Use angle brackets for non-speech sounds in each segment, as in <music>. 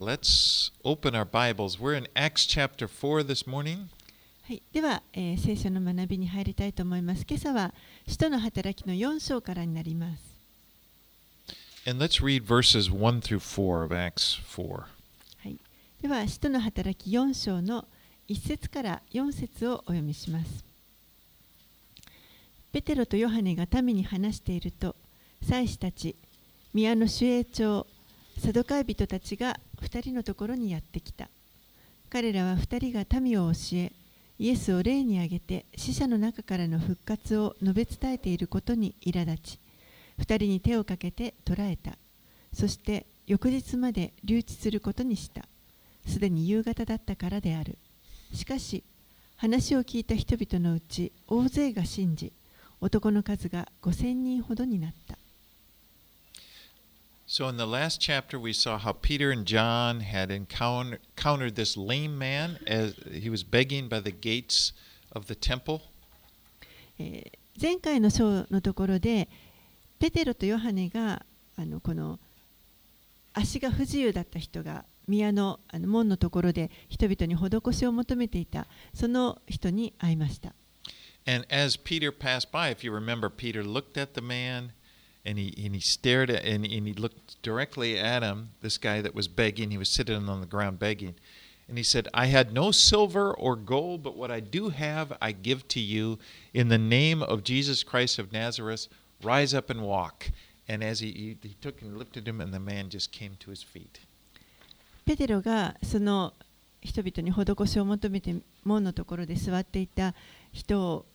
let's open our Bibles. We're in Acts chapter 4 this morning. はい、では、えー聖書の学びに入りたいと思います。今朝は、使徒の働きの4章からになります。And let's read verses 1 through 4 of Acts 4. はい、では、使徒の働き4章の1節から4節をお読みします。ペテロとヨハネが民に話していると、祭司たち、宮の守衛長、サドカイ人たちが2人のところにやってきた。彼らは2人が民を教え、イエスを霊に挙げて死者の中からの復活を述べ伝えていることに苛立ち、2人に手をかけて捕らえた。そして翌日まで留置することにした。すでに夕方だったからである。しかし、話を聞いた人々のうち大勢が信じ、男の数が5000人ほどになった。So, in the last chapter, we saw how Peter and John had encounter, encountered this lame man as he was begging by the gates of the temple. えー前回の章のところで、ペテロとヨハネがあのこの足が不自由だった人が宮のあの門のところで人々に施しを求めていた、その人に会いました。 And as Peter passed by, if you remember, Peter looked at the man and he, and he stared at and, and he looked directly at him, this guy that was begging. He was sitting on the ground begging. And he said, I had no silver or gold, but what I do have, I give to you. In the name of Jesus Christ of Nazareth, rise up and walk. And as he, he, he took and lifted him, and the man just came to his feet. ペテロがその人々に施しを求めて門のところで座っていた人を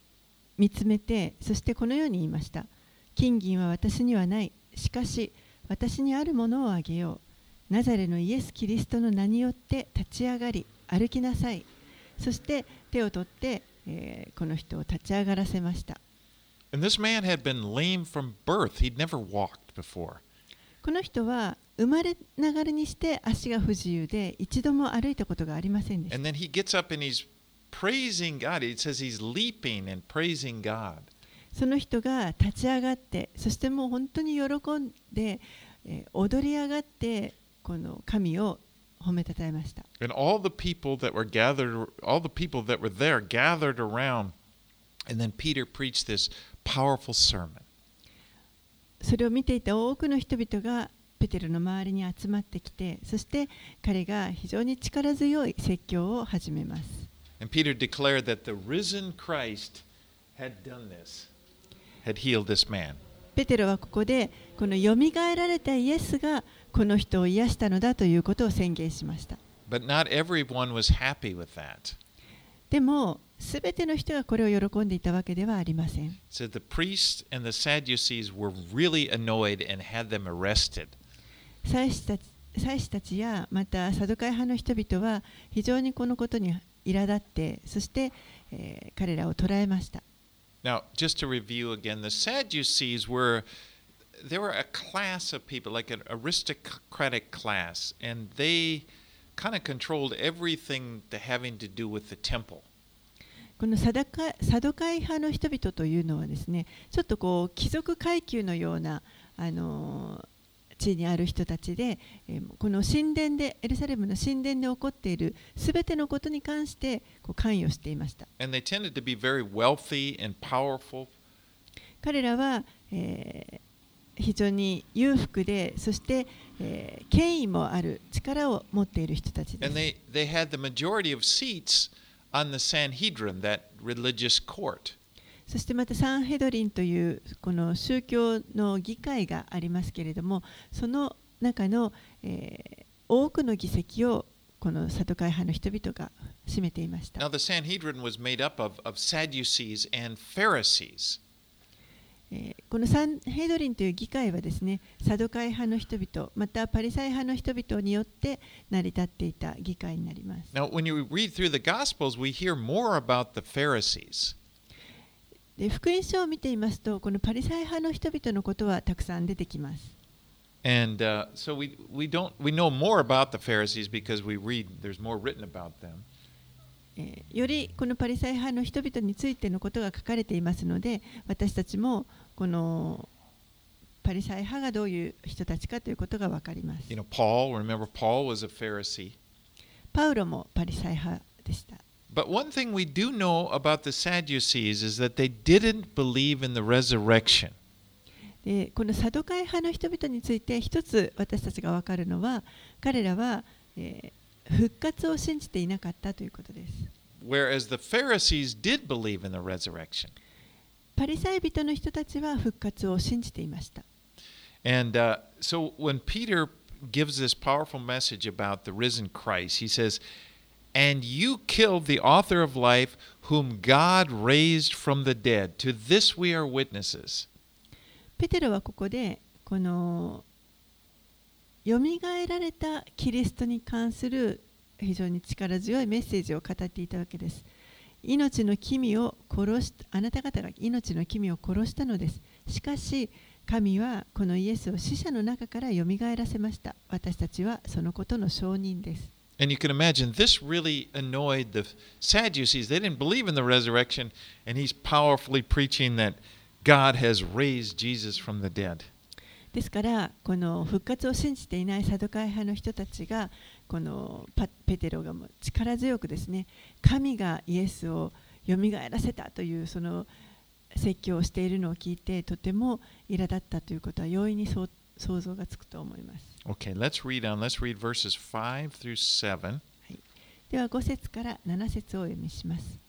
見つめてそしてこのように言いました 金銀は私にはない。しかし、私にあるものをあげよう。ナザレのイエス・キリストの名によって立ち上がり、歩きなさい。そして手を取って、えー、この人を立ち上がらせました。この人は生まれながらにして足が不自由で一度も歩いたことがありませんでした。And then he gets up and he's praising God. It says he's leaping and praising God. その人が立ち上がってそしてもう本当に喜んで、えー踊り上がってこの神を褒めたたえました And all the people that were gathered, all the people that were there gathered around. And then Peter preached this powerful sermon. それを見ていた多くの人々がペテロの周りに集まってきてそして彼が非常に力強い説教を始めます And Peter declared that the risen Christ had done this, ペテロはここで、このよみがえられたイエスがこの人を癒したのだということを宣言しました。でも、すべての人がこれを喜んでいたわけではありません。祭司たち,祭司たちや、また、サドカイ派の人々は、非常にこのことに苛立って、そして、えー、彼らを捕らえました。Now, just to review again, the Sadducees were they were a class of people, like an aristocratic class, and they kind of controlled everything to having to do with the temple. このサダカサドカイ派の人々というのはですねちょっとこう貴族階級のような、あのー 地位にある人たちで、えーこの神殿でエルサレムの神殿で起こっているすべてのことに関してこう関与していました.彼らは、えー非常に裕福でそして、えー権威もある力を持っている人たちです。They, they そしてまたサンヘドリンというこの宗教の議会がありますけれども、その中の、え、多くの議席をこのサトカイ派の人々が占めていました。Now the Sanhedrin was made up of, of Sadducees and Pharisees. このサンヘドリンという議会はですね、サドカイ派の人々、またパリサイ派の人々によって成り立っていた議会になります。Now, when you read through the Gospels, we hear more about the Pharisees. で福音書を見ていますとこのパリサイ派の人々のことはたくさん出てきます And uh, so we, we don't we know more about the Pharisees because we read there's more written about them. えーよりこのパリサイ派の人々についてのことが書かれていますので私たちもこのパリサイ派がどういう人たちかということがわかります You know, Paul, remember, Paul was a Pharisee. パウロもパリサイ派でした But one thing we do know about the Sadducees is that they didn't believe in the resurrection. でこのサドカイ派の人々について一つ私たちが分かるのは彼らは、えー復活を信じていなかったということです Whereas the Pharisees did believe in the resurrection. パリサイ人の人たちは復活を信じていました And uh, so when Peter gives this powerful message about the risen Christ, he says, And you killed the author of life, whom God raised from the dead. To this we are witnesses. ペテロはここでこのよみがえられたキリストに関する非常に力強いメッセージを語っていたわけです。命の君を殺しあなた方が命の君を殺したのです。しかし神はこのイエスを死者の中からよみがえらせました。私たちはそのことの証人です。And you can imagine this really annoyed the Sadducees. They didn't believe in the resurrection, and he's powerfully preaching that God has raised Jesus from the dead. ですからこの復活を信じていないサドカイ派の人たちがこのパペテロがも力強くですね神がイエスをよみがえらせたというその説教をしているのを聞いてとても苛立ったということは容易にそう想像がつくと思います。Okay, let's read on. Let's read verses 5 through 7. では5節から7節をお読みします。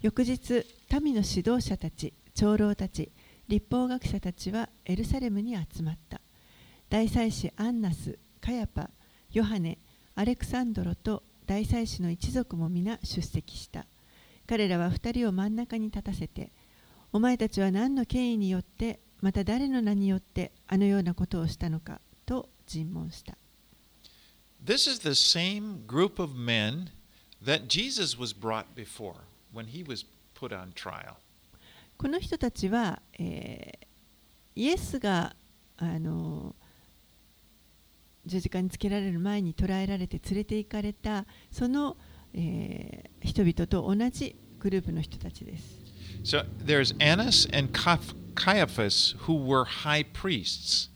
翌日、民の指導者たち、長老たち、立法学者たちはエルサレムに集まった。大祭司アンナス、カヤパ、ヨハネ、アレクサンドロと大祭司の一族も皆出席した。彼らは二人を真ん中に立たせて、お前たちは何の権威によって、また誰の名によってあのようなことをしたのかと尋問した。This is the same group of men that Jesus was brought before when he was put on trial. この人たちは、えーイエスがあの十字架につけられる前に捕らえられて連れて行かれたその、えー人々と同じグループの人たちです。So there's Annas and Caiaph- Caiaphas who were high priests.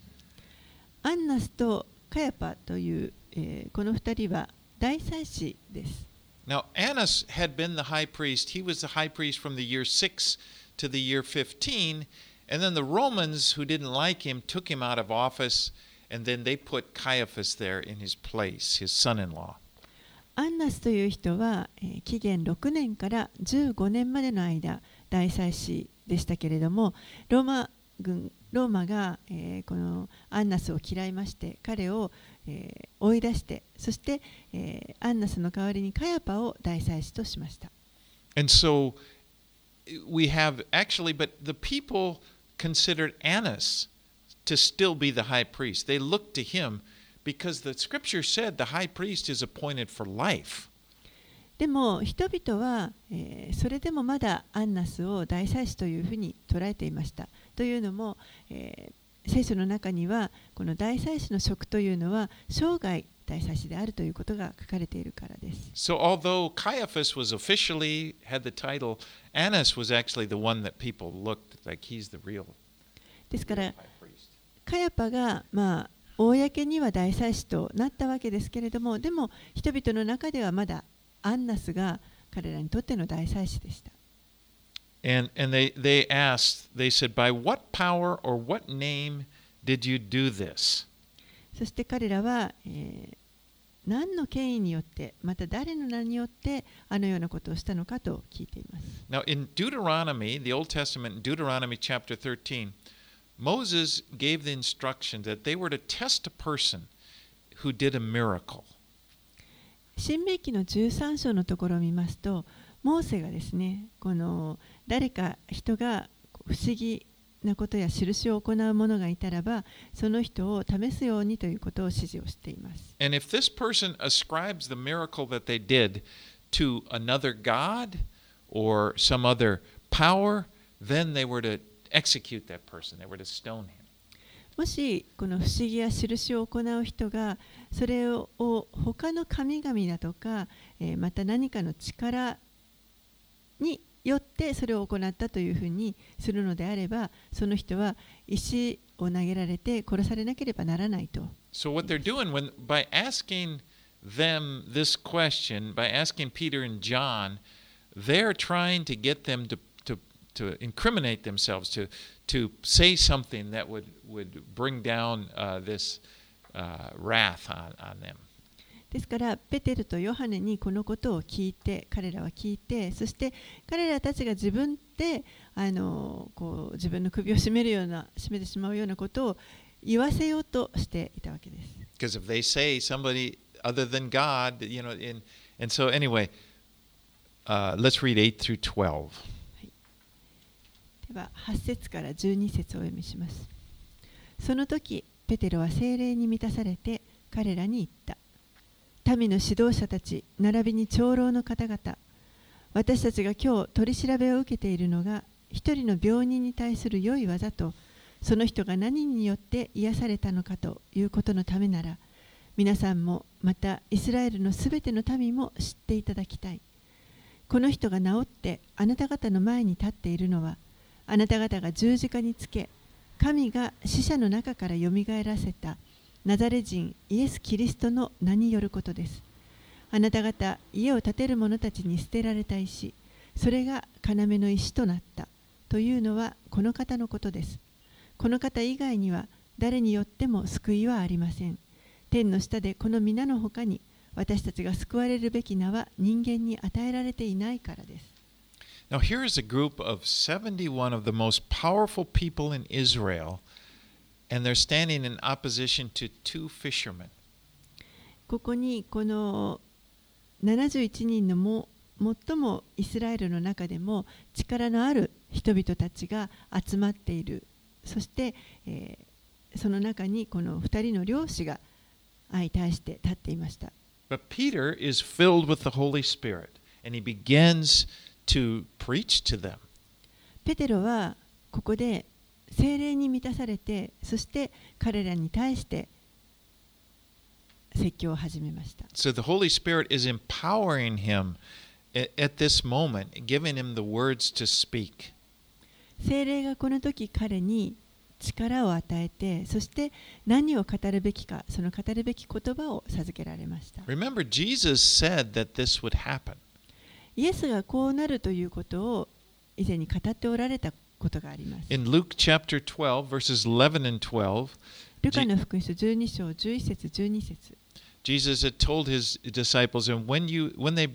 アンナスとカヤパという、えーこの2人は大祭司です。Now, Annas had been the high priest. He was the high priest from the year 6 to the year 15. And then the Romans, who didn't like him, took him out of office. And then they put Caiaphas there in his place, his son in law. アンナスという人は、えー紀元6年から15年までの間大祭司でしたけれどもローマ軍ローマが、えーこのアンナスを嫌いまして彼を、えー追い出してそして、えーアンナスの代わりにカヤパを大祭司としました。And so we have actually, but the people considered Annas to still be the high priest. They looked to him because the scripture said the high priest is appointed for life. でも人々は、えーそれでもまだアンナスを大祭司というふうに捉えていました。というのも、えー、聖書の中にはこの大祭司の職というのは生涯大祭司であるということが書かれているからです。So although Caiaphas was officially had the title, Annas was actually the one that people looked like he's the real. ですから、カヤパが、まあ、公には大祭司となったわけですけれども、でも人々の中ではまだアンナスが彼らにとっての大祭司でした。And and they they asked, they said, By what power or what name did you do this? そして彼らは、えー何の権威によってまた誰の名によってあのようなことをしたのかと聞いています。 Now, in Deuteronomy, the Old Testament, in Deuteronomy chapter 13, Moses gave the instruction that they were to test a person who did a miracle. 新明記の13章のところを見ますと、モーセがですね、この 誰か人が不思議なことや印を行う者がいたらば、その人を試すようにということを指示をしています。And if this person ascribes the miracle that they did to another God or some other power, then they were to execute that person. They were to stone him. もしこの不思議や印を行う人がそれを他の神々だとか、えーまた何かの力によってそれを行ったというふうにするのであればその人は石を投げられて殺されなければならないと。So what they're doing when by asking them this question, by asking Peter and John, they're trying to get them to to, to incriminate themselves, to to say something that would would bring down uh, this uh, wrath on, on them. ですからペテルとヨハネにこのことを聞いて彼らは聞いてそして彼らたちが自分であのこう自分の首を絞めるような絞めてしまうようなことを言わせようとしていたわけです。Because if they say somebody other than God, you know, in, and so anyway, uh, let's read 8 through 12. では8節から12節をお読みします。その時ペテロは精霊に満たされて彼らに言った。民の指導者たち並びに長老の方々。私たちが今日取り調べを受けているのが一人の病人に対する良い技とその人が何によって癒されたのかということのためなら皆さんもまたイスラエルのすべての民も知っていただきたい。この人が治ってあなた方の前に立っているのはあなた方が十字架につけ神が死者の中からよみがえらせたナザレ人イエス・キリストの名によることです。あなた方、家を建てる者たちに捨てられた石、それが要の石となったというのはこの方のことです。この方以外には誰によっても救いはありません。天の下でこの皆の他に私たちが救われるべき名は人間に与えられていないからです。Now, here is a group of 71 of the most powerful people in Israel, and they're standing in opposition to two fishermen. ここにこの71人のも最もイスラエルの中でも力のある人々たちが集まっているそして、えーその中にこの2人の漁師が相対して立っていました But Peter is filled with the Holy Spirit, and he begins to preach to them. ペテロはここで精霊に満たされてそして彼らに対して説教を始めました So the Holy Spirit is empowering him at, this moment, giving him the words to speak. 精霊がこの時彼に力を与えてそして何を語るべきかその語るべき言葉を授けられました Remember, Jesus said that this would happen. イエスがこうなるということを以前に語っておられたことがあります In Luke chapter 12, verses 11 and 12, ルカの福音書12章11節12節 Jesus had told his disciples, and when you when they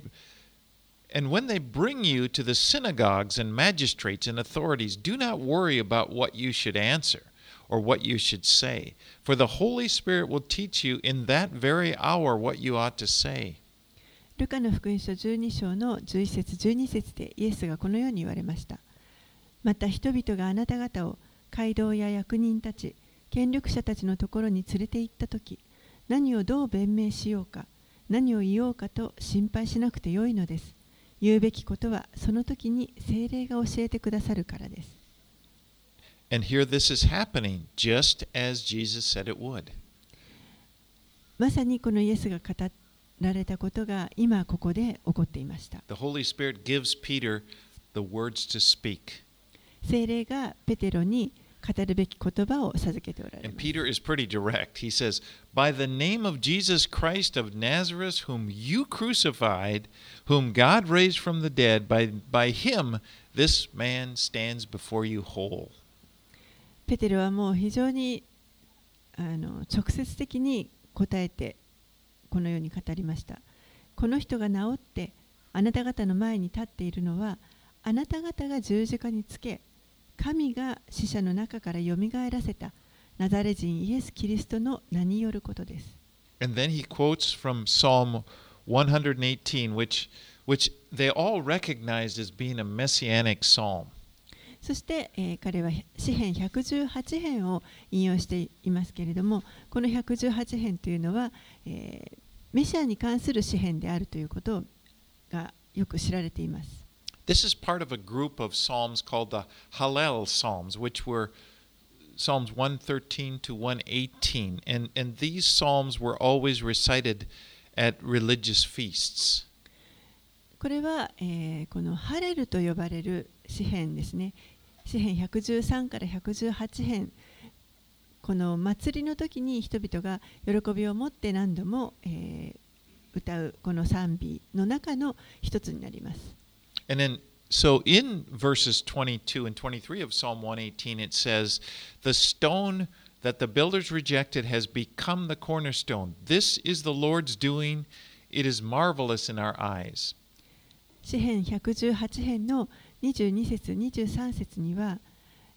and when they bring you to the synagogues and magistrates and authorities, do not worry about what you should answer or what you should say, for the Holy Spirit will teach you in that very hour what you ought to say. ルカの福音書12章の11節12節でイエスがこのように言われました また人々があなた方を街道や役人たち権力者たちのところに連れて行った時何をどう弁明しようか何を言おうかと心配しなくてよいのです言うべきことはその時に精霊が教えてくださるからです And here this is happening just as Jesus said it would. まさにこのイエスが語られたことが今ここで起こっていました The Holy Spirit gives Peter the words to speak. 精霊がペテロに語るべき言葉を授けておられます Peter is pretty direct. He says, By the name of Jesus Christ of Nazareth, whom you crucified, whom God raised from the dead, by, by him this man stands before you whole. ペテロはもう非常にあの直接的に答えてこのように語りましたこの人が治ってあなた方の前に立っているのはあなた方が十字架につけ神が死者の中からよみがえらせたナザレ人イエス・キリストの名によることです And then he quotes from Psalm 118, which, which they all recognized as being a messianic psalm. そして、えー彼は詩編118編を引用していますけれどもこの118編というのは、えーメシアに関する詩編であるということがよく知られています。This is part of a group of psalms called the Hallel Psalms, which were Psalms 113 to 118. And, and these psalms were always recited at religious feasts. これは、えーこのハレルと呼ばれる詩編ですね。詩編113から118編この祭りの時に人々が喜びを持って何度も、えー歌うこの賛美の中の一つになります。And then, so in verses 22 and 23 of Psalm 118, it says, The stone that the builders rejected has become the cornerstone. This is the Lord's doing. It is marvelous in our eyes. 詩編118編の22節23節には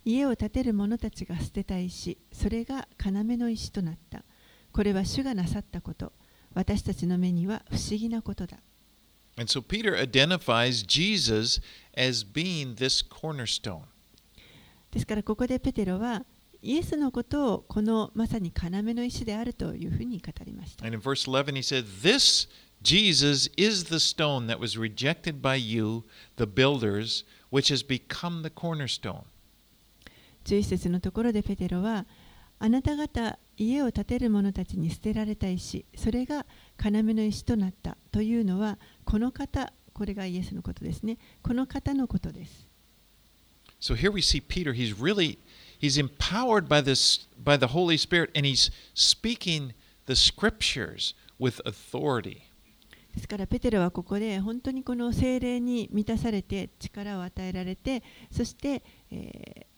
家を建てる者たちが捨てた石それが要の石となったこれは主がなさったこと私たちの目には不思議なことだ And so Peter identifies Jesus as being this cornerstone. ですからここでペテロはイエスのことをこのまさに要の石であるというふうに語りました。 And in verse 11, he said, This Jesus is the stone that was rejected by you, the builders, which has become the cornerstone. 11節のところでペテロはあなた方家を建てる者たちに捨てられた石それが 要の石となったというのはこの方これがイエスのことですねこの方のことです So here we see Peter, he's really he's empowered by this by the Holy Spirit and he's speaking the scriptures with authority. ですからペテロはここで本当にこの精霊に満たされて力を与えられてそして、えー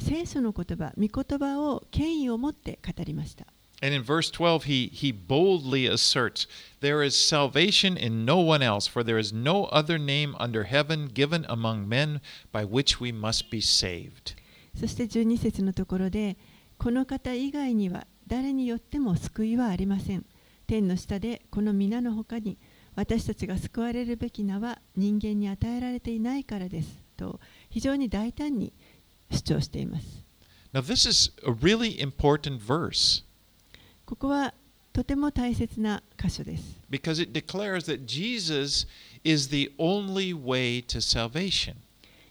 聖書の言葉御言葉を権威を持って語りました And in verse 12 he he boldly asserts, there is salvation in no one else, for there is no other name under heaven given among men by which we must be saved. そして12節のところでこの方以外には誰によっても救いはありません天の下でこの皆の他に私たちが救われるべき名は人間に与えられていないからですと非常に大胆に主張しています Now this is a really important verse ここはとても大切な箇所です because it declares that Jesus is the only way to salvation.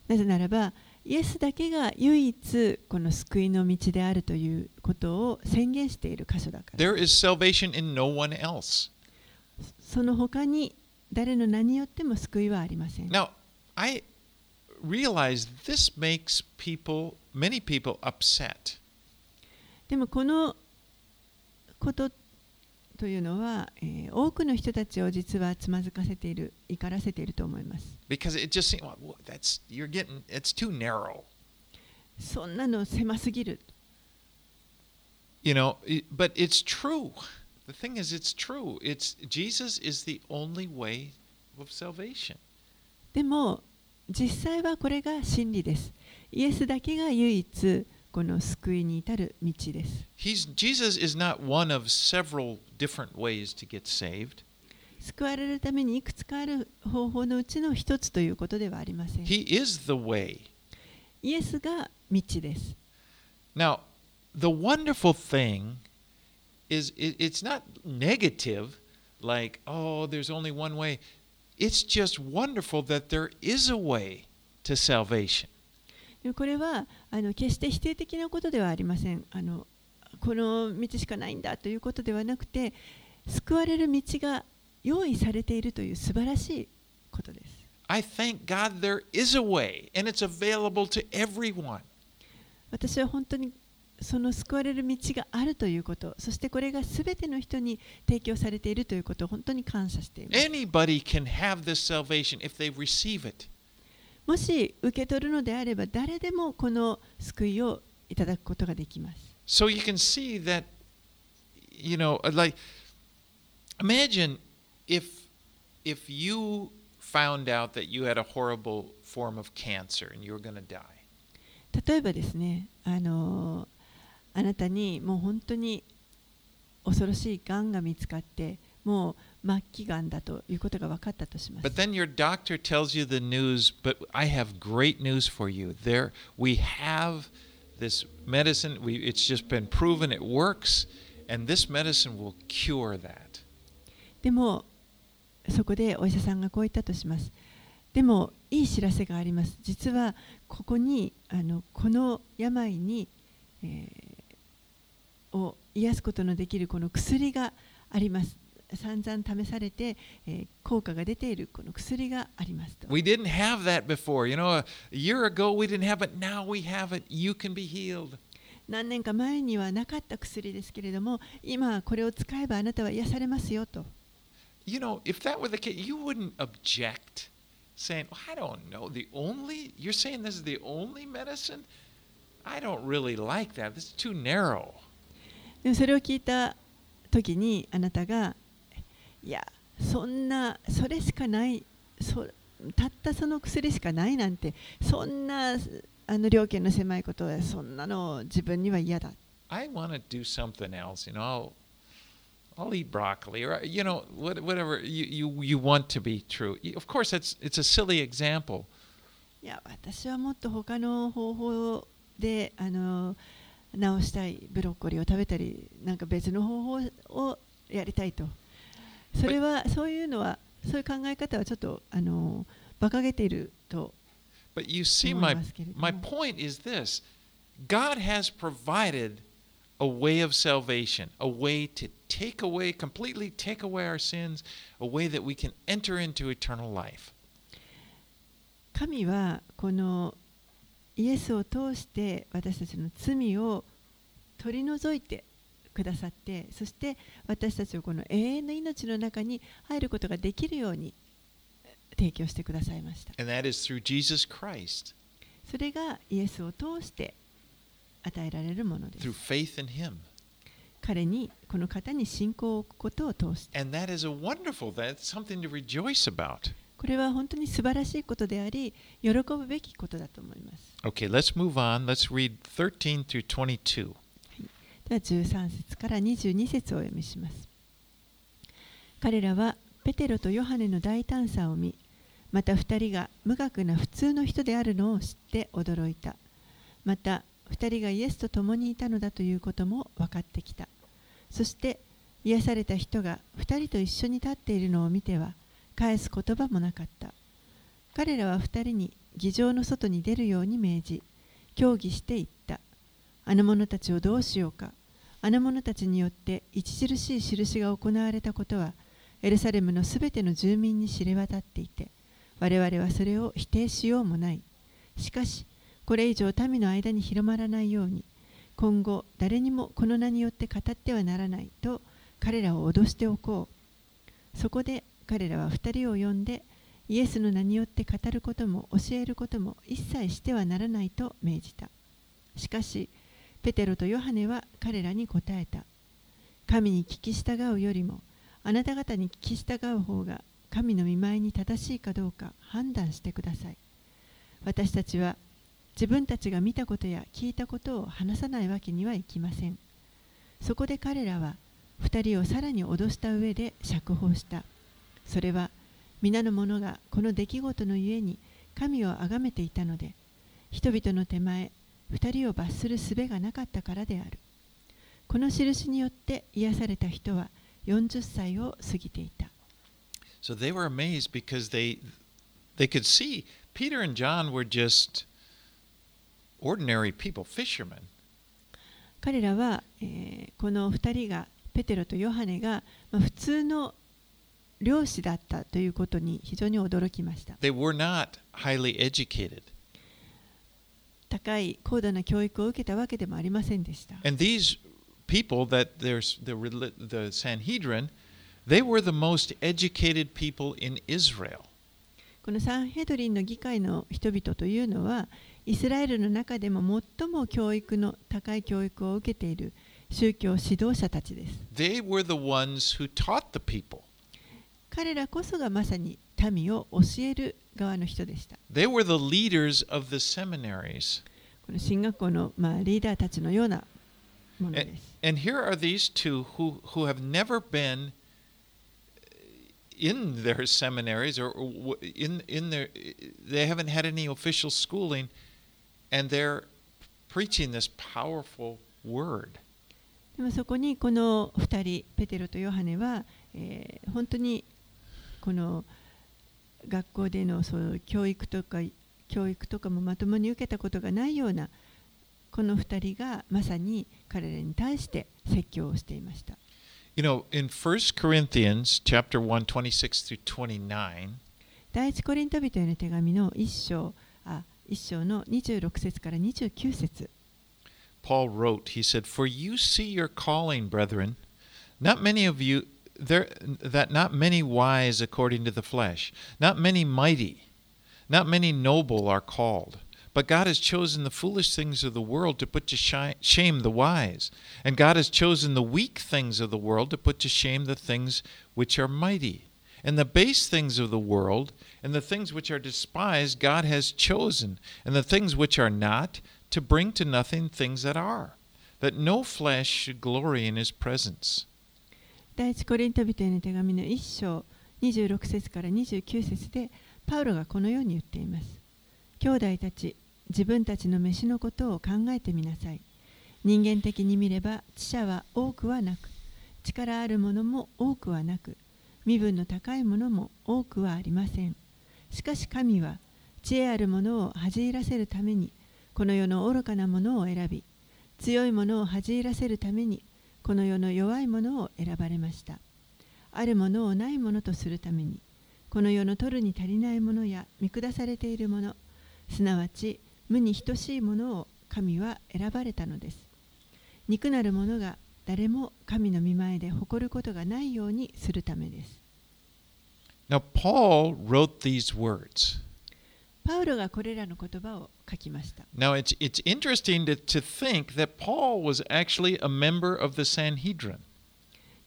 なぜならばイエスだけが唯一この救いの道であるということを宣言している箇所だから There is salvation in no one else. その他に誰の名によっても救いはありません Now, I realize this makes people, many people, upset でもこのことというのは、えー、多くの人たちを実はつまずかせている、怒らせていると思います。そんなの狭すぎる。でも、実際はこれが真理です。イエスだけが唯一。この救いに至る道です He's Jesus is not one of several different ways to get saved. 救われるためにいくつかある方法のうちの一つということではありません He is the way. イエスが道です Now, the wonderful thing is it, it's not negative, like, oh, there's only one way. It's just wonderful that there is a way to salvation. これはあの決して否定的なことではありませんあのこの道しかないんだということではなくて救われる道が用意されているという素晴らしいことです I thank God there is a way, and it's available to everyone. 私は本当にその救われる道があるということそしてこれが全ての人に提供されているということを本当に感謝しています Anybody can have this salvation if they receive it. もし受け取るのであれば誰でもこの救いをいただくことができます So you can see that, you know, like, imagine if if you found out that you had a horrible form of cancer and you were going to die. 例えばですねあのあなたにもう本当に恐ろしいがんが見つかってもう末期がんだということが分かったとします But then your doctor tells you the news, but I have great news for you. There we have this medicine, we it's just been proven it works and this medicine will cure that. でもそこでお医者さんがこう言ったとしますでもいい知らせがあります実はここにあのこの病に、えーを癒すことのできるこの薬があります散々試されて、えー効果が出ているこの薬がありますと We didn't have that before. You know, a year ago we didn't have it. Now we have it. You can be healed. 何年か前にはなかった薬ですけれども今これを使えばあなたは癒されますよと You know, if that were the case, you wouldn't object saying, I don't know, the only, you're saying this is the only medicine? I don't really like that. This is too narrow. でもそれを聞いた時にあなたがいやそんなそれしかないそたったその薬しかないなんてそんなあの料金の狭いことはそんなの自分には嫌だ I want to do something else. You know, I'll, I'll eat broccoli or, you know, what- whatever you, you, you want to be true. Of course, it's, it's a silly example. いや私はもっと他の方法であの治したいブロッコリーを食べたりなんか別の方法をやりたいとそれはそういうのはそういう考え方はちょっとあの馬鹿げていると But you see, 思い my, ますけれども my point is this God has provided a way of salvation, a way to take away, completely take away our sins, a way that we can enter into eternal life. 神はこのイエスを通して私たちの罪を取り除いてくださってそして私たちをこの永遠の命の中に入ることができるように提供してくださいましたそれがイエスを通して与えられるもので through す faith in Him. 彼にこの方に信仰を置くことを通して And that is a wonderful, that's something to rejoice about. これは本当に素晴らしいことであり喜ぶべきことだと思います Okay, let's move on. Let's read 13 through 22. では13節から22節をお読みします。彼らはペテロとヨハネの大胆さを見、また2人が無学な普通の人であるのを知って驚いた。また2人がイエスと共にいたのだということも分かってきた。そして癒された人が2人と一緒に立っているのを見ては返す言葉もなかった。彼らは2人に議場の外に出るように命じ、協議して言った。あの者たちをどうしようか。あの者たちによって著しい印が行われたことは、エルサレムのすべての住民に知れ渡っていて、我々はそれを否定しようもない。しかし、これ以上民の間に広まらないように、今後誰にもこの名によって語ってはならないと彼らを脅しておこう。そこで彼らは二人を呼んで、イエスの名によって語ることも教えることも一切してはならないと命じた。しかし、ペテロとヨハネは彼らに答えた。神に聞き従うよりも、あなた方に聞き従う方が神の見舞いに正しいかどうか判断してください。私たちは自分たちが見たことや聞いたことを話さないわけにはいきません。そこで彼らは二人をさらに脅した上で釈放した。それは皆の者がこの出来事のゆえに神を崇めていたので、人々の手前、二人を罰する術がなかったからである。この印によって癒された人は40歳を過ぎていた。So they were amazed because they they could see Peter and John were just ordinary people, fishermen. 彼らは、えーこの2人がペテロとヨハネが、まあ、普通の漁師だったということに非常に驚きました They were not highly educated. 高い高度な教育を受けたわけでもありませんでした。このサンヘドリンの議会の人々というのは、イスラエルの中でも最も教育の高い教育を受けている宗教指導者たちです。彼らこそがまさに民を教える側の人でした They were the leaders of the seminaries. この進学校の、まあ、リーダーたちのようなもので And, す and here are these two who, who have never been in their seminaries or in, in their, they haven't had any official schooling, and they're preaching this powerful word. でもそこにこの2人ペテロとヨハネは、えー本当にこの学校でのそういう教育とか教育とかもまともに受けたことがないようなこの2人がまさに彼らに対して説教をしていました。You know, in 1 Corinthians chapter 1, 26 through 29, 第一コリント人への手紙の1章あ1章の26節から29節 Paul wrote, he said, For you see your calling, brethren, not many of you, there, that not many wise according to the flesh, not many mighty, not many noble are called. But God has chosen the foolish things of the world to put to shame the wise. And God has chosen the weak things of the world to put to shame the things which are mighty. And the base things of the world and the things which are despised, God has chosen. And the things which are not, to bring to nothing things that are, that no flesh should glory in his presence. 第一コリント人への手紙の1章26節から29節でパウロがこのように言っています。兄弟たち、自分たちの飯のことを考えてみなさい。人間的に見れば知者は多くはなく、力あるものも多くはなく、身分の高いものも多くはありません。しかし神は知恵あるものを恥じらせるために、この世の愚かなものを選び、強いものを恥じらせるために、この世の弱いものを選ばれました。あるものをないものとするために、この世の取るに足りないものや見下されているもの、すなわち無に等しいものを神は選ばれたのです。肉なるものが誰も神の御前で誇ることがないようにするためです。Now, Paul wrote these words. パウロがこれらの言葉を書きました。Now, it's, it's interesting to, to think that Paul was actually a member of the Sanhedrin.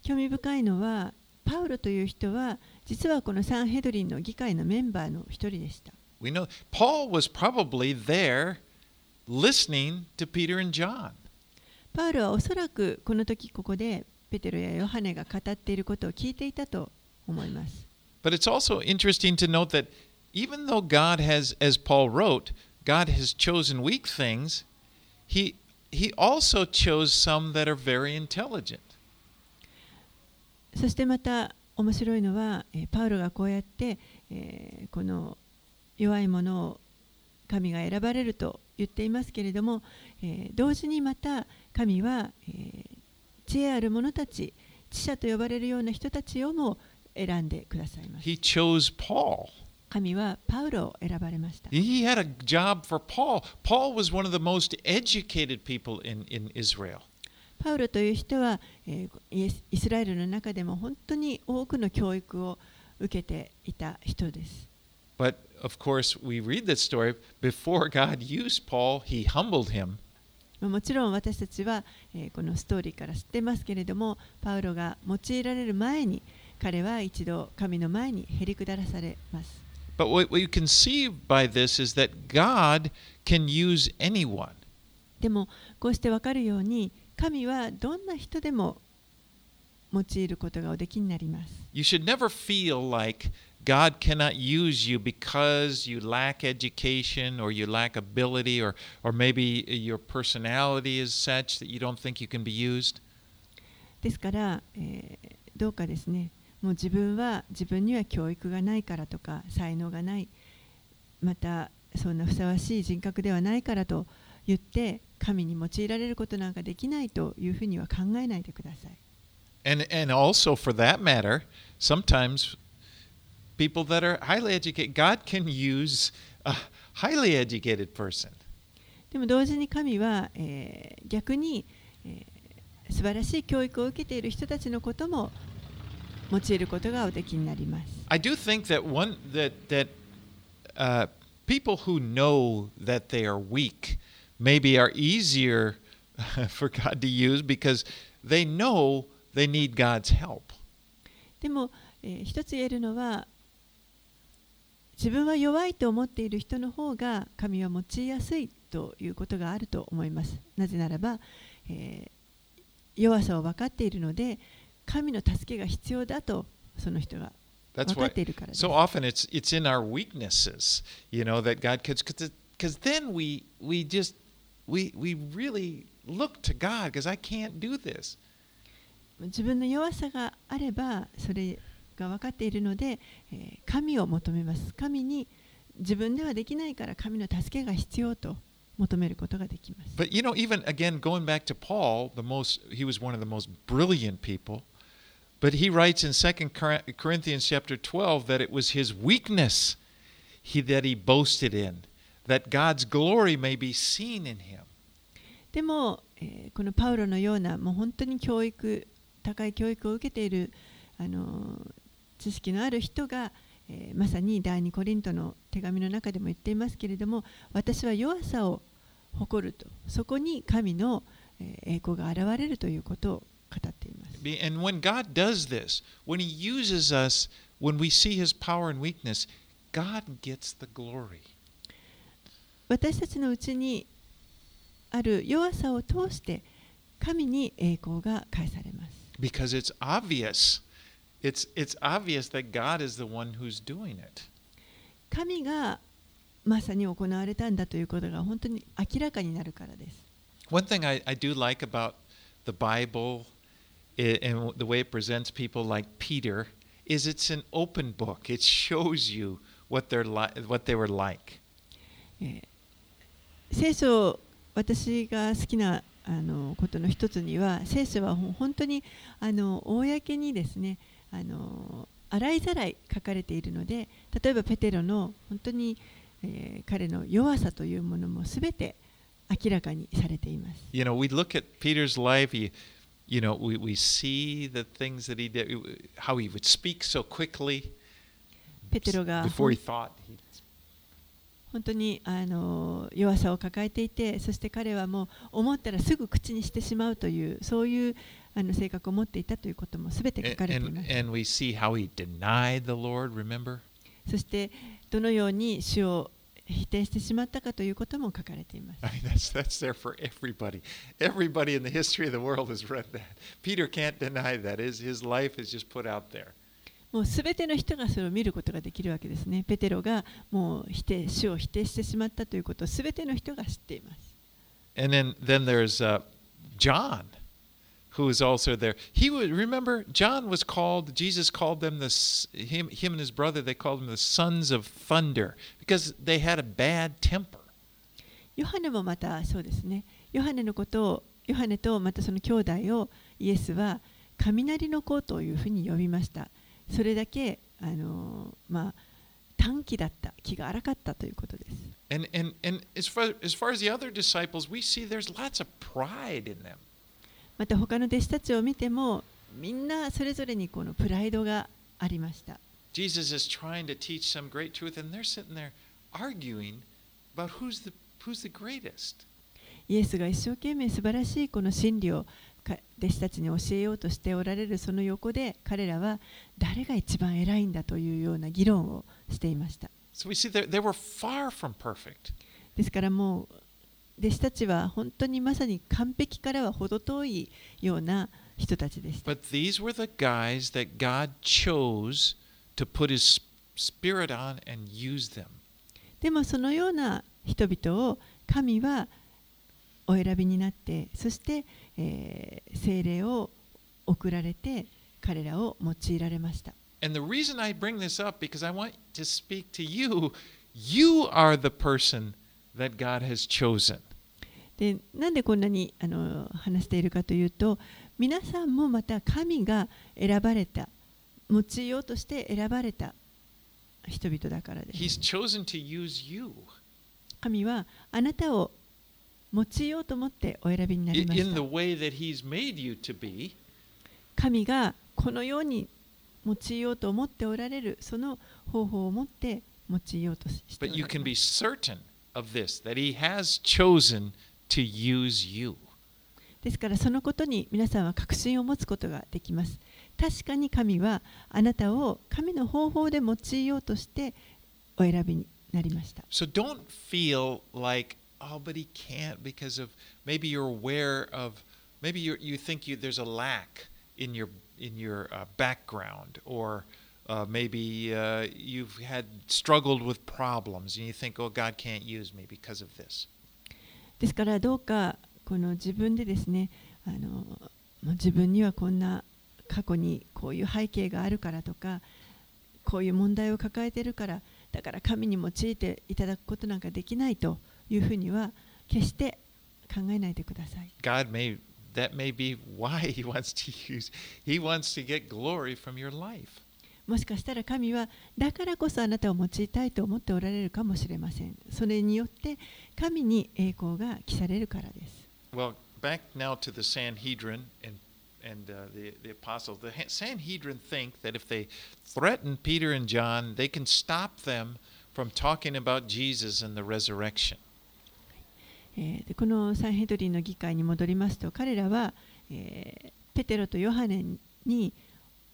興味深いのは、パウロという人は実はこのサンヘドリンの議会のメンバーの一人でした。We know Paul was probably there listening to Peter and John. パウロはおそらくこの時ここでペテロやヨハネが語っていることを聞いていたと思います。But it's also interesting to note that even though God has, as Paul wrote, God has chosen weak things, he, he also chose some that are very intelligent. そしてまた面白いのは、えーパウロがこうやって、えーこの弱いものを神が選ばれると言っていますけれども、えー同時にまた神は、えー知恵ある者たち知者と呼ばれるような人たちをも選んでくださいます He chose Paul. 神はパウロを選ばれました He had a job for Paul. Paul was one of the most educated people in, in Israel. パウロという人は、えーイエスラエルの中でも本当に多くの教育を受けていた人です。But of course, we read this story. Before God used Paul, he humbled him. まあもちろん私たちは、えーこのストーリーから知ってますけれども、パウロが用いられる前に、彼は一度神の前にへり下らされます。But what, what you can see by this is that God can use anyone. でも、こうしてわかるように、神はどんな人でも用いることがおできになります。 You should never feel like God cannot use you because you lack education or you lack ability or, or maybe your personality is such that you don't think you can be used. ですから、えーどうかですね、 もう自分は自分には教育がないからとか、才能がない、またそんなふさわしい人格ではないからと言って、神に用いられることなんかできないというふうには考えないでください。And, and also, for that matter, sometimes people that are highly educated, God can use a highly educated person. でも同時に神は、えー逆に、えー素晴らしい教育を受けている人たちのことも用いることがおできになります。I do think that one that that uh, people who know that they are weak maybe are easier for God to use because they know they need God's help. でも、えー一つ言えるのは自分は弱いと思っている人の方が神は用いやすいということがあると思います。なぜならば、えー弱さを分かっているので神の助けが必要だとその人が That's 分か why っているからです。so often it's it's in our weaknesses, you know, that God could because then we we just we we really look to God because I can't do this. 自分の弱さがあればそれが分かっているので、えー神を求めます。神に自分ではできないから神の助けが必要と求めることができます。But you know, even again, going back to Paul, the most he was one of the most brilliant people. But he writes in 2 Corinthians chapter 12 that it was his weakness he, that he boasted in, that God's glory may be seen in him. でも、えーこのパウロのようなもう本当に教育高い教育を受けているあの知識のある人が、えーまさに第二コリントの手紙の中でも言っていますけれども私は弱さを誇るとそこに神の、えー栄光が現れるということを語っています。Be- And when God does this, when He uses us, when we see His power and weakness, God gets the glory. 私たちのうちにある弱さを通して神に栄光が返されます。 Because it's obvious. It's, it's obvious that God is the one who's doing it. 神がまさに行われたんだということが本当に明らかになるからです。 One thing I, I do like about the Bible i- and the way it presents people like Peter is it's an open book. It shows you what they're li- what they were like. えー聖書私が好きなあのことの一つには聖書は本当にあの公にですねあの洗いざらい書かれているので例えばペテロの本当に、えー彼の弱さというものも全て明らかにされています。You know, we look at Peter's life. He, you know, we, we see the things that he did, how he would speak so quickly ペテロが before he thought. He, 本当にあの弱さを抱えていてそして彼はもう思ったらすぐ口にしてしまうというそういうあの性格を持っていたということも全て書 and, かれてい and, ます。and we see how he denied the Lord. Remember, そしてどのように主を否定してしまったかということも書かれています。I mean, that's that's there for everybody. Everybody in the history of the world has read that. Peter can't deny that. His his life is just put out there. もうすべての人がそれを見ることができるわけですね。ペテロがもう否定主を否定してしまったということをすべての人が知っています。And then then there's uh, John, who is also there. He would remember John was called. Jesus called them the him him and his brother. They called them the sons of thunder because they had a bad temper. ヨハネもまたそうですね。ヨハネのことを、ヨハネとまたその兄弟をイエスは雷の子というふうに呼びました。それだけあのまあ短気だった、気が荒かったということです。And and and as far as far as the other disciples, we see there's lots of pride in them. また他の弟子たちを見てもみんなそれぞれにこのプライドがありました。Jesus is trying to teach some great truth and they're sitting there arguing about who's the, who's the greatest. イエスが一生懸命素晴らしいこの真理を弟子たちに教えようとしておられるその横で彼らは誰が一番偉いんだというような議論をしていました。ですからもう弟子たちは本当にまさに完璧からは程遠いような人たちでした。But these were the guys that God chose to put His Spirit on and use them. でもそのような人々を神はお選びになってそして、えー聖霊を送られて彼らを用いられました。And the reason I bring this up because I want to speak to you. You are the person that God has chosen. でなんでこんなにあの話しているかというと皆さんもまた神が選ばれた用いようとして選ばれた人々だからです。He's chosen to use you 神はあなたを用いようと思ってお選びになりました。神がこのように用いようと思っておられるその方法を持って用いようとしてお But ら you れ can ま be す certain of this that He has chosen to use you. ですからそのことに皆さんは確信を持つことができます。確かに神はあなたを神の方法で用いようとしてお選びになりました。So don't feel like, oh, but He can't because of maybe you're aware of, maybe you you think you, there's a lack in your in your uh, background, or uh, maybe uh, you've had struggled with problems, and you think, oh, God can't use me because of this. ですからどうかこの自分でですねあの自分にはこんな過去にこういう背景があるからとかこういう問題を抱えているからだから神に用いていただくことなんかできないというふうには決して考えないでください。God may that may be why <laughs> He wants to use. He wants to get glory from your life. もしかしたら神はだからこそあなたを用いたいと思っておられるかもしれません。それによって神に栄光が来されるからです。Well, back now to the Sanhedrin and and uh, the the apostles. The Sanhedrin think that if they threaten Peter and John, they can stop them from talking about Jesus and the resurrection. このサンヘドリンの議会に戻りますと彼らは、えーペテロとヨハネに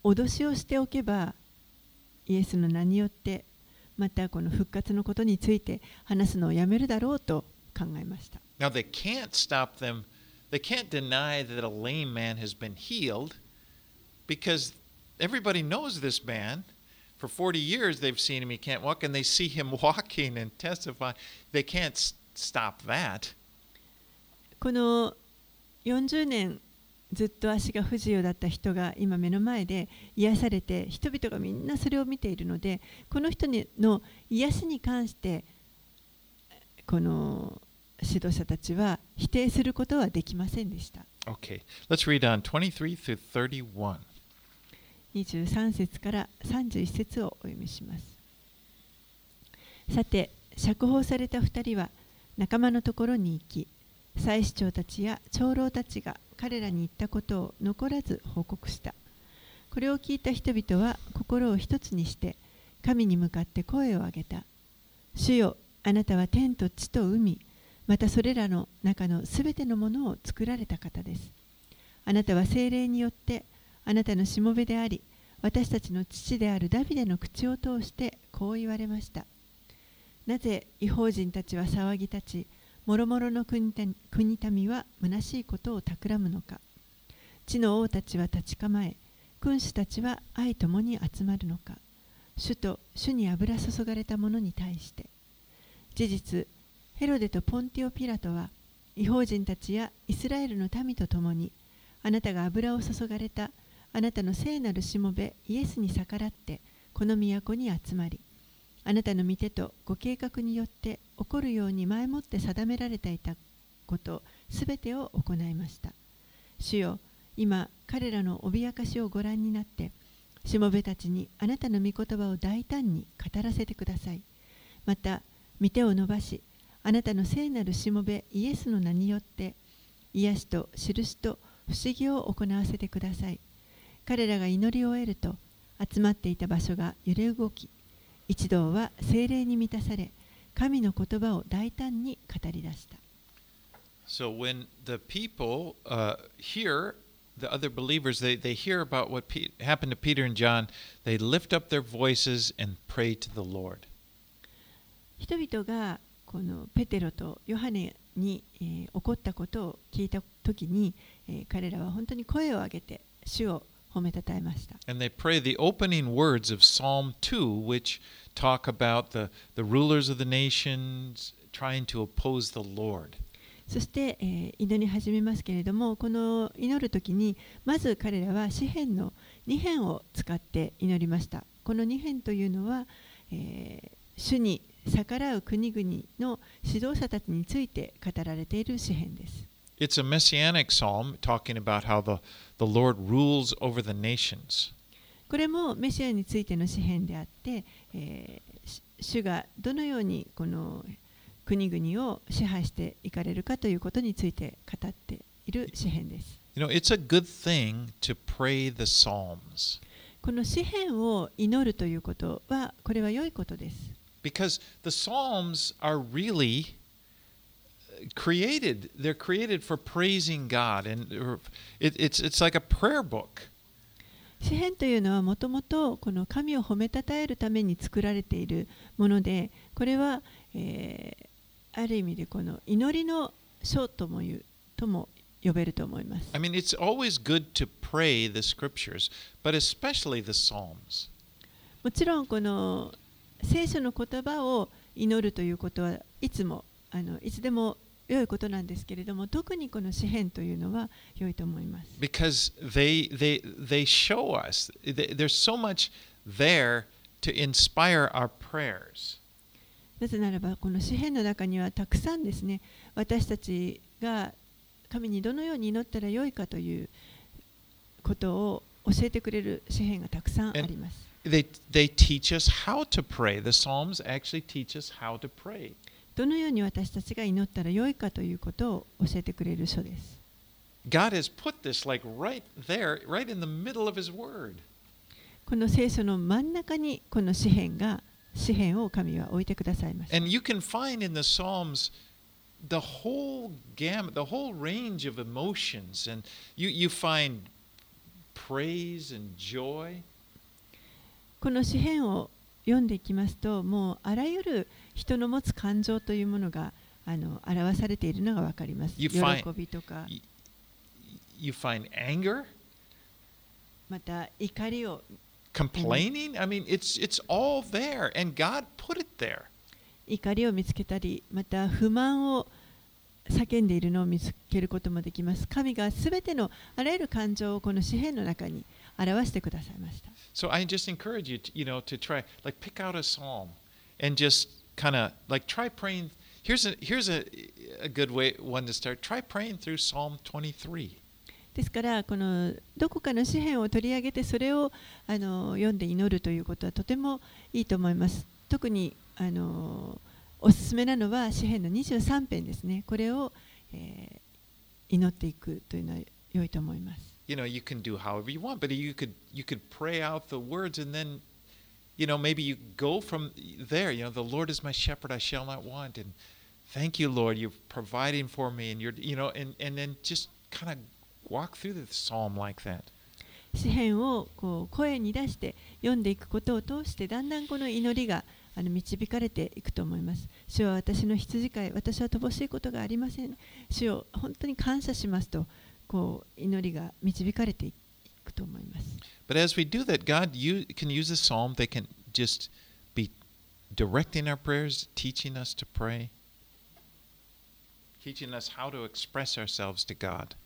脅しをしておけばイエスの名によってまたこの復活のことについて話すのをやめるだろうと考えました。Now they can't stop them. They can't deny that a lame man has been healed because everybody knows this man. For 40 years they've seen him, he can't walk, and they see him walking and testify. They can't stop that. この40年ずっと足が不自由だった人が今目の前で癒されて人々がみんなそれを見ているのでこの人にの癒しに関してこの指導者たちは否定することはできませんでした。Okay, let's read on 23 through 31. 23節から31節をお読みします。さて釈放された2人は仲間のところに行き祭司長たちや長老たちが彼らに言ったことを残らず報告した。これを聞いた人々は心を一つにして神に向かって声を上げた。主よあなたは天と地と海またそれらの中のすべてのものを作られた方です。あなたは精霊によってあなたのしもべであり私たちの父であるダビデの口を通してこう言われました。なぜ違法人たちは騒ぎ立ちもろもろの国国民は虚しいことを企むのか。地の王たちは立ち構え君主たちは愛ともに集まるのか。主と主に油注がれた者に対して。事実ヘロデとポンティオ・ピラトは違法人たちやイスラエルの民と共にあなたが油を注がれたあなたの聖なるしもべイエスに逆らってこの都に集まりあなたの御手とご計画によって起こるように前もって定められていたことすべてを行いました。主よ今彼らの脅かしをご覧になってしもべたちにあなたの御言葉を大胆に語らせてください。また御手を伸ばしあなたの聖なるしもべイエスの名によって癒しと印と不思議を行わせてください。彼らが祈りを得ると集まっていた場所が揺れ動き一同は精霊に満たされ神の言葉を大胆に語り出した So when the people uh, hear the other believers, they, they hear about what Pe- happened to Peter and John, they lift up their voices and pray to the Lord. 人々がこのペテロとヨハネに、えー起こったことを聞いた時に、えー彼らは本当に声を上げて主を褒めたたえました And they pray the opening words of Psalm 2, which talk about the, the rulers of the nations trying to oppose the Lord. そして、えー祈り始めますけれどもこの祈る時にまず彼らは詩篇の2編を使って祈りましたこの2編というのは、えー主に逆らう国々の指導者たちについて語られている詩篇です It's a messianic psalm talking about how the, the Lord rules over the nations. これもメシアについての詩篇であって、えーし主がどのようにこの国々を支配していかれるかということについて語っている詩篇です。 You know, it's a good thing to pray the Psalms この詩篇を祈るということはこれは良いことです。 because the Psalms are really uh, created. They're created for praising God, and it, it's, it's like a prayer book. 詩篇というのはもともとこの神を褒めたたえるために作られているものでこれは、えーある意味でこの祈りの書ともいうとも呼べると思います。I mean, it's always good to pray the scriptures, but especially the Psalms. もちろんこの聖書の言葉を祈るということはいつもあのいつでも良いことなんですけれども特にこの詩篇というのは良いと思います。because they they they show us th- there's so much there to inspire our prayers なぜならばこの詩篇の中にはたくさんですね私たちが神にどのように祈ったらよいかということを教えてくれる詩篇がたくさんあります。they they teach us how to pray the psalms actually teach us how to pray どのように私たちが祈ったらよいかということを教えてくれる書です。God has put this like right there, right in the middle of His Word. この聖書の真ん中にこの詩篇が詩篇を神は置いてくださいました。And you can find in the Psalms the whole gamut, the whole range of emotions. And you, you find praise and joy. この詩篇を読んでいきますともうあらゆる人の持つ感情というものがあの表されているのが分かります。喜びとか You find anger, また怒りを complaining? I mean, it's, it's all there, and God put it there. 怒りを見つけたりまた不満を叫んでいるのを見つけることもできます。神がすべてのあらゆる感情をこの詩篇の中に表してくださいました。So I just encourage you, to, you know, to try, like, pick out a psalm and just kind of like try praying. Here's a here's a, a good way one to start. Try praying through Psalm 23. ですからこのどこかの詩篇を取り上げてそれをあの読んで祈るということはとてもいいと思います。特にあのおすすめなのは詩篇の23編ですね。これを、えー祈っていくというのは良いと思います。You know, you can do however you want, but you could you could pray out the words and then, you know, maybe you go from there. You know, the Lord is my shepherd; I shall not want. And thank you, Lord, you're providing for me, and you're, you know, and and then just kind of walk through the psalm like that. 詩篇をこう声に出して読んでいくことを通してだんだんこの祈りがあの導かれていくと思います。主は私の羊飼い、私は乏しいことがありません。主を本当に感謝しますと こう祈りが導かれていくと思います。But as we do that, God you can use a psalm. They can just be directing our prayers, teaching us to pray, teaching us how to express ourselves to God.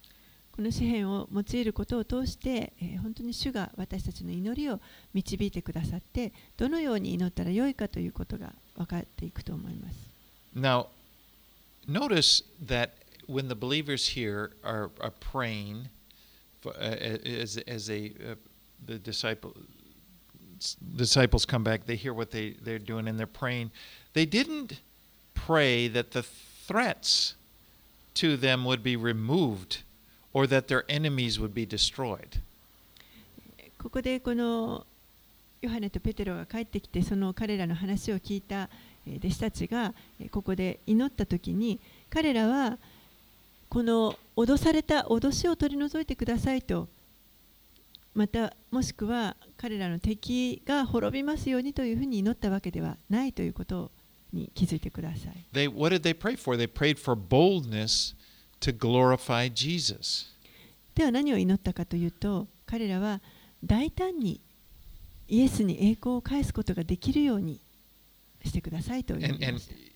この詩篇を用いることを通して、えー本当に主が私たちの祈りを導いてくださってどのように祈ったらよいかということが分かっていくと思います。Now, notice that when the believers here are, are praying, for, uh, as, as they, uh, the disciple, disciples come back, they hear what they, they're doing and they're praying. They didn't pray that the threats to them would be removed or that their enemies would be destroyed. ここでこのヨハネとペテロが帰ってきてその彼らの話を聞いたえー弟子たちがえーここで祈った時に彼らは この脅された脅しを取り除いてくださいとまたもしくは彼らの敵が滅びますようにというふうに祈ったわけではないということに気づいてください。They, what did they pray for? They prayed for boldness to glorify Jesus. では何を祈ったかというと彼らは大胆にイエスに栄光を返すことができるようにしてくださいと言い and ま and した。and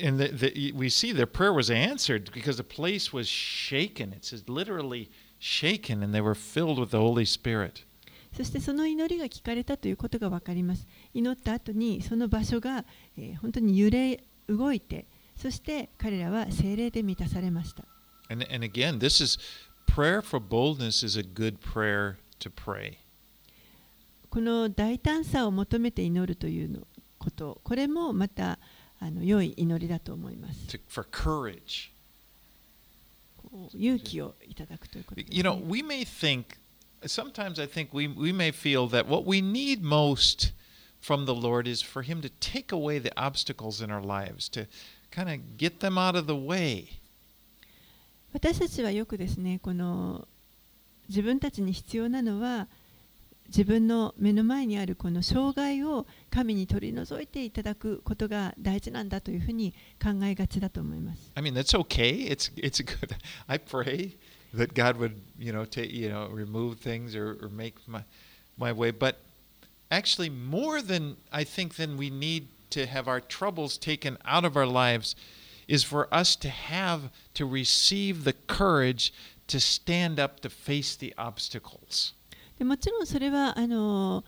the, the, we see their prayer was answered because the place was shaken. It says literally shaken, and they were filled with the Holy Spirit. そしてその祈りが聞かれたということが分かります。祈った後にその場所が、えー本当に揺れ動いて、そして彼らは精霊で満たされました。And and again, this is prayer for boldness is a good prayer to pray. この大胆さを求めて祈るというのこと、これもまたあの良い祈りだと思います。For courage. 勇気をいただくということです、ね。You know, we may think sometimes I think we we may feel that what we need most from the Lord is for him to take away the obstacles in our lives, to kind of get them out of the way. 私たちはよくですねこの自分たちに必要なのは自分の目の前にあるこの障害を神に取り除いていただくことが大事なんだというふうに考えがちだと思います。 I mean, that's okay. It's it's good. <laughs> I pray that God would, you know, take you know, remove things or, or make my my way. But actually, more than I think, than we need to have our troubles taken out of our lives, is for us to have to receive the courage to stand up to face the obstacles. でもちろんそれはあの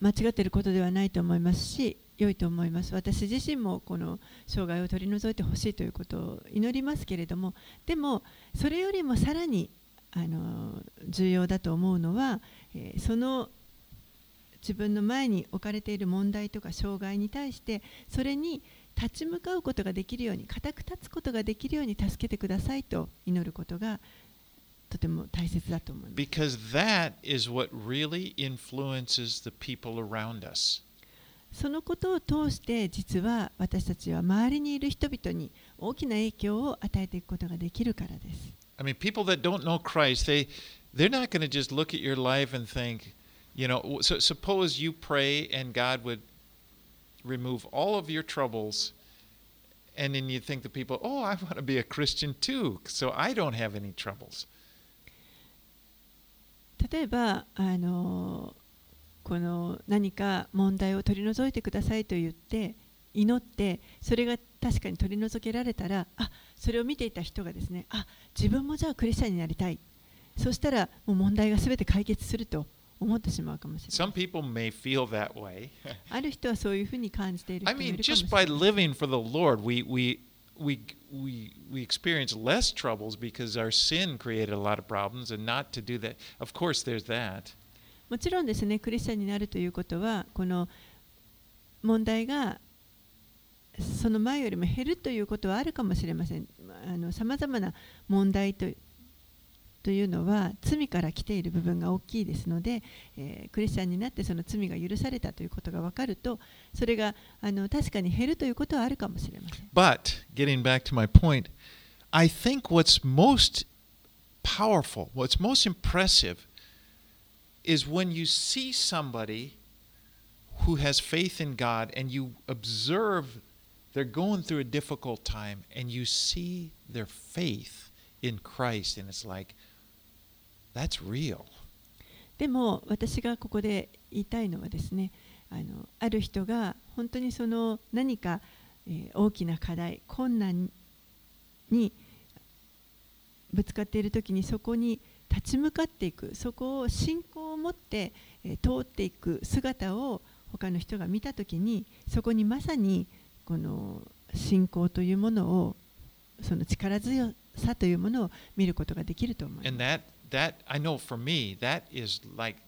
間違っていることではないと思いますし良いと思います。私自身もこの障害を取り除いてほしいということを祈りますけれどもでもそれよりもさらにあの重要だと思うのは、えその自分の前に置かれている問題とか障害に対してそれに立ち向かうことができるように固く立つことができるように助けてくださいと祈ることがとても大切だと思います。Because that is what really influences the people around us. そのことを通して実は私たちは周りにいる人々に大きな影響を与えていくことができるからです。I mean, people that don't know Christ, they they're not going to just look at your life and think, you know. So suppose you pray and God would remove all of your troubles, and then you think the people, oh, I want to be a Christian too, so I don't have any troubles. 例えばあのこの何か問題を取り除いてくださいと言って祈ってそれが確かに取り除けられたらあそれを見ていた人がですねあ自分もじゃあクリスチャンになりたい。そしたらもう問題が全て解決すると思ってしまうかもしれない。Some people may feel that way. <laughs> ある人はそういうふうに感じている人もいるかもしれない。Living for the Lord, we we we we we experience less troubles because our sin created a lot of problems, and not to do that. Of course, there's that. もちろんですねクリスチャンになるということはこの問題がその前よりも減るということはあるかもしれませんさまざまな問題とというのは罪から来ている部分が大きいですので、えークリスチャンになってその罪が許されたということが分かるとそれがあの確かに減るということはあるかもしれません But getting back to my point, I think what's most powerful, what's most impressive, is when you see somebody who has faith in God and you observe they're going through a difficult time and you see their faith in Christ, and it's like, that's real. でも私がここで言いたいのはですねあのある人が本当にその何か、えー大きな課題困難にぶつかっている時にそこに立ち向かっていくそこを信仰を持って、えー通っていく姿を他の人が見た時にそこにまさにこの信仰というものをその力強さというものを見ることができると思います。That I know for me, that is like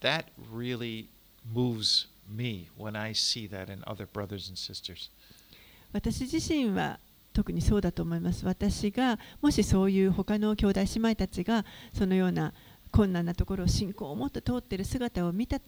that really moves me when I see that in other brothers and sisters. 私自身は特にそうだと思います。私がもしそういう他の兄弟姉妹たちがそのような困難なところを信仰を持って通っている姿を見た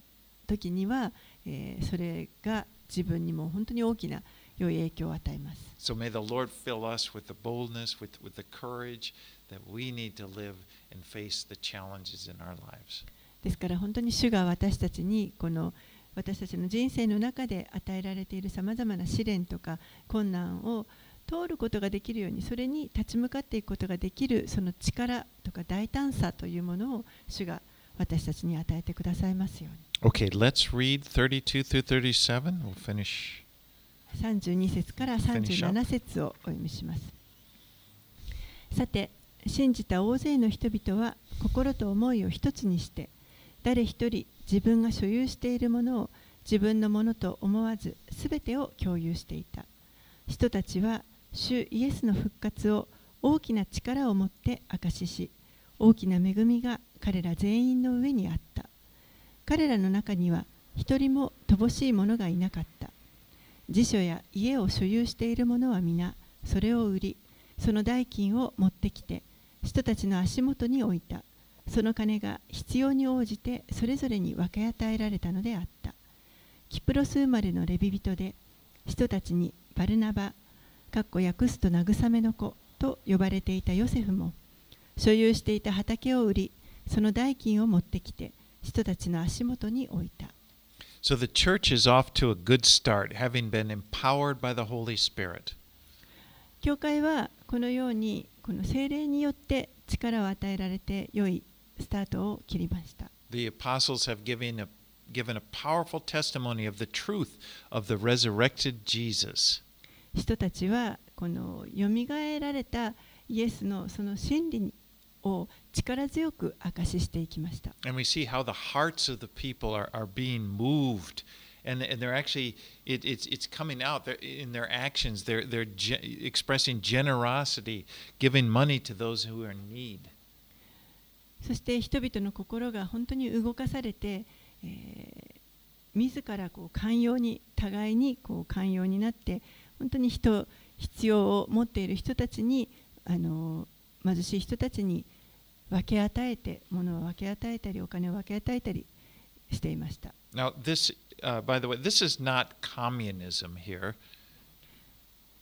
時には、えーそれが自分にも本当に大きな良い影響を与えます。So may the Lord fill us with the boldness, with, with the courage that we need to live and face the challenges in our lives. ですから本当に主が私たちにこの私たちの人生の中で与えられているさまざまな試練とか困難を通ることができるようにそれに立ち向かっていくことができるその力とか大胆さというものを主が私たちに与えてくださいますように。Okay, let's read 32 through 37. We'll finish. 32節から37節をお読みします。さて、信じた大勢の人々は心と思いを一つにして、誰一人自分が所有しているものを自分のものと思わず、すべてを共有していた。人たちは主イエスの復活を大きな力を持って証しし、大きな恵みが彼ら全員の上にあった。彼らの中には一人も乏しい者がいなかった。辞書や家を所有している者は皆それを売りその代金を持ってきて人たちの足元に置いた。その金が必要に応じてそれぞれに分け与えられたのであった。キプロス生まれのレビ人で人たちにバルナバかっこ訳すと慰めの子と呼ばれていたヨセフも所有していた畑を売りその代金を持ってきて人たちの足元に置いた。So the church is off to a good start, having been empowered by the Holy Spirit. 教会はこのようにこの精霊によって力を与えられて良いスタートを切りました。The apostles have given a, given a powerful testimony of the truth of the resurrected Jesus. 人たちはこのよみがえられたイエスのその真理を力強く証ししていきました。And we see how the hearts of the people are, are being moved. And, and they're actually, it, it's, it's coming out in their actions. They're, they're ge- expressing generosity, giving money to those who are in need. そして人々の心が本当に動かされて、えー自らこう寛容に互いにこう寛容になって本当に人必要を持っている人たちにあの貧しい人たちに分け与えて物を分け与えたりお金を分け与えたりしていました。Now, this, uh, by the way, this is not communism here.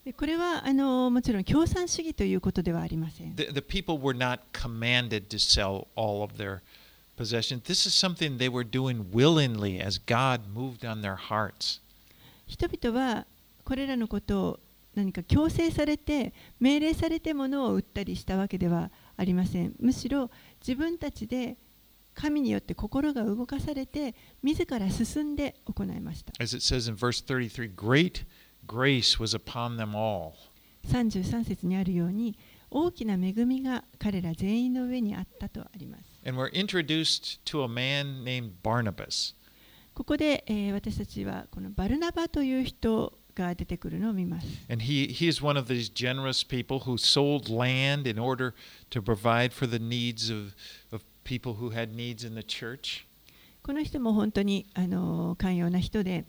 でこれはあのもちろん共産主義ということではありません。The, the people were not commanded to sell all of their possessions. This is something they were doing willingly as God moved on their hearts. 人々はこれらのことを何か強制されて命令されて物を売ったりしたわけではありません。むしろ自分たちで神によって心が動かされて自ら進んで行いました。As it says in verse 33 great grace was upon them all. 33節にあるように大きな恵みが彼ら全員の上にあったとあります。And we're introduced to a man named Barnabas. ここで、えー私たちはこのバルナバという人が出てくるのを見ます。And he, he is one of these generous people who sold land in order to provide for the needs of, of people who had needs in the church. この人も本当にあの寛容な人で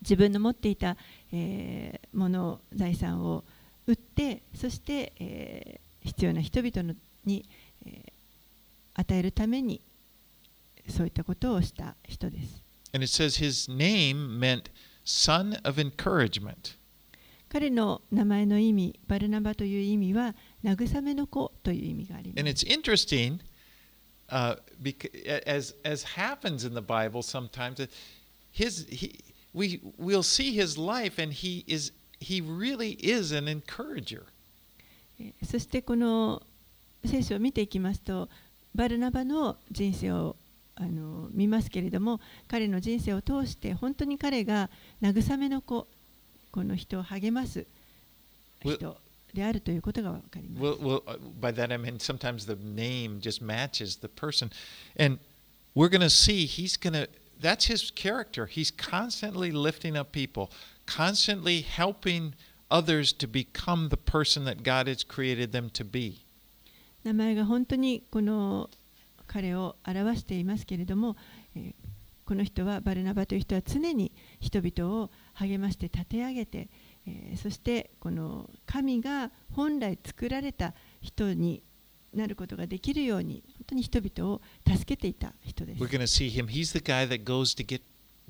自分の持っていた、えーもの財産を売ってそして、えー必要な人々のに、えー与えるためにそういったことをした人です。And it says his name meant son of encouragement. 彼の名前の意味、バルナバという意味は慰めの子という意味がありま And す。it's interesting, uh, because, as, as happens in the Bible sometimes, his, he, we, we'll see his life and he, is, he really is an encourager. えーそしてこの聖書を見ていきますとバルナバの人生をあの見ますけれども彼の人生を通して本当に彼が慰めの子この人を励ます人であるということが分かります。Well, well, uh, by that I mean sometimes the name just matches the person. And we're going to see he's going to, that's his character. He's constantly lifting up people, constantly helping others to become the person that God has created them to be. 名前が本当にこの彼を表していますけれども、えーこの人はバルナバという人は常に人々を励まして立て上げて、えーそしてこの神が本来作られた人になることができるように本当に人々を助けていた人です We're。going to see him. He's the guy that goes to get,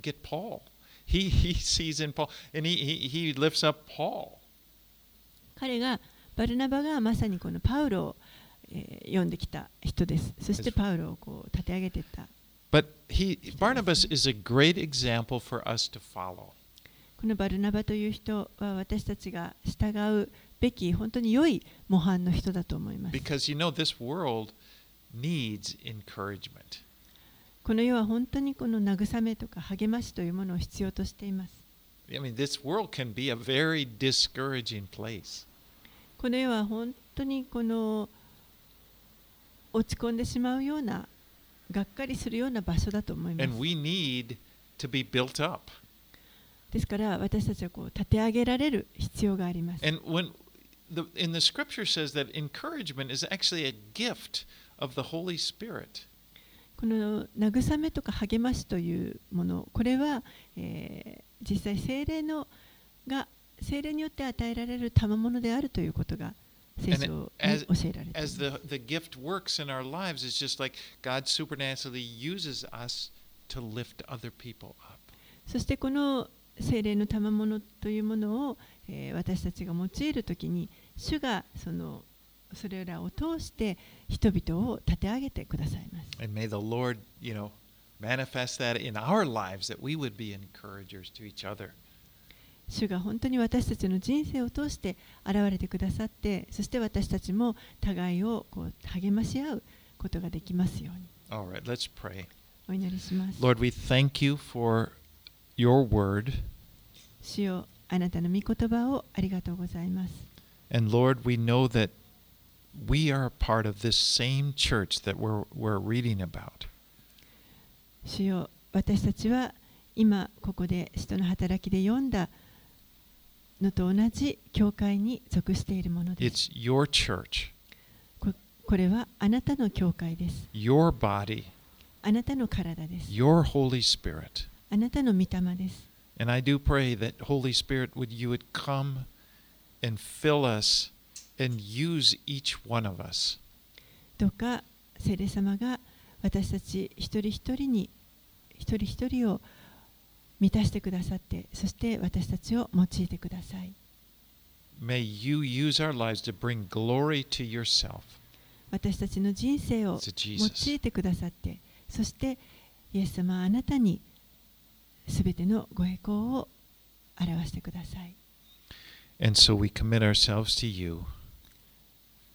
get Paul. He, he sees in Paul, and he, he, he lifts up Paul. 彼がバルナバがまさにこのパウロを、えー読んできた人です。そしてパウロをこう立て上げていった But he, Barnabas is a great example for us to follow. このバルナバという人は私たちが従うべき本当に良い模範の人だと思います。Because you know, this world needs encouragement. この世は本当にこの慰めとか励ましというものを必要としています。I mean, this world can be a very discouraging place. この世は本当にこの落ち込んでしまうようながっかりするような場所だと思います And。we need to be built up. ですから私たちはこう立て上げられる必要があります。この慰めとか励ましというもの、これは、えー、実際精霊のが精霊によって与えられる賜物であるということが聖書に教えられ。そしてこの精霊の賜物というものを、えー私たちが用いるときに主がそのそれらを通して人々を立て上げてくださいます。And may the Lord, you know, manifest that in our lives that we would be encouragers to each other. 主が本当に私たちの人生を通して現れてくださってそして私たちも互いをこう励まし合うことができますように All right, let's pray. お祈りします。Lord, we thank you for your word. 主よあなたの御言葉をありがとうございます。And Lord, we know that we are a part of this same church that we're, we're reading about. 主よ私たちは今ここで使徒の働きで読んだのと同じ教会に属しているものです。It's your church, ここれはあなたの教会です。your body, あなたの体です。your Holy Spirit. あなたの御霊です。And I do pray that Holy Spirit would you would come and fill us and use each one of us. どうか聖霊様が私たち一人一人に一人一人を満たしてくださってそして私たちを用いてください May you use our lives to bring glory to yourself. 私たちの人生を用.いてくださってそしてイエス様はあなたにすべてのご栄光を表してください And so we commit ourselves to you,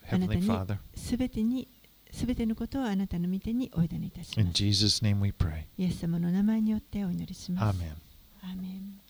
Heavenly に Father. すべてにすべてのことをあなたの御手にお委ねいたし In ます Jesus' name we pray. イエス様の名前によってお祈りします Amen. アーメン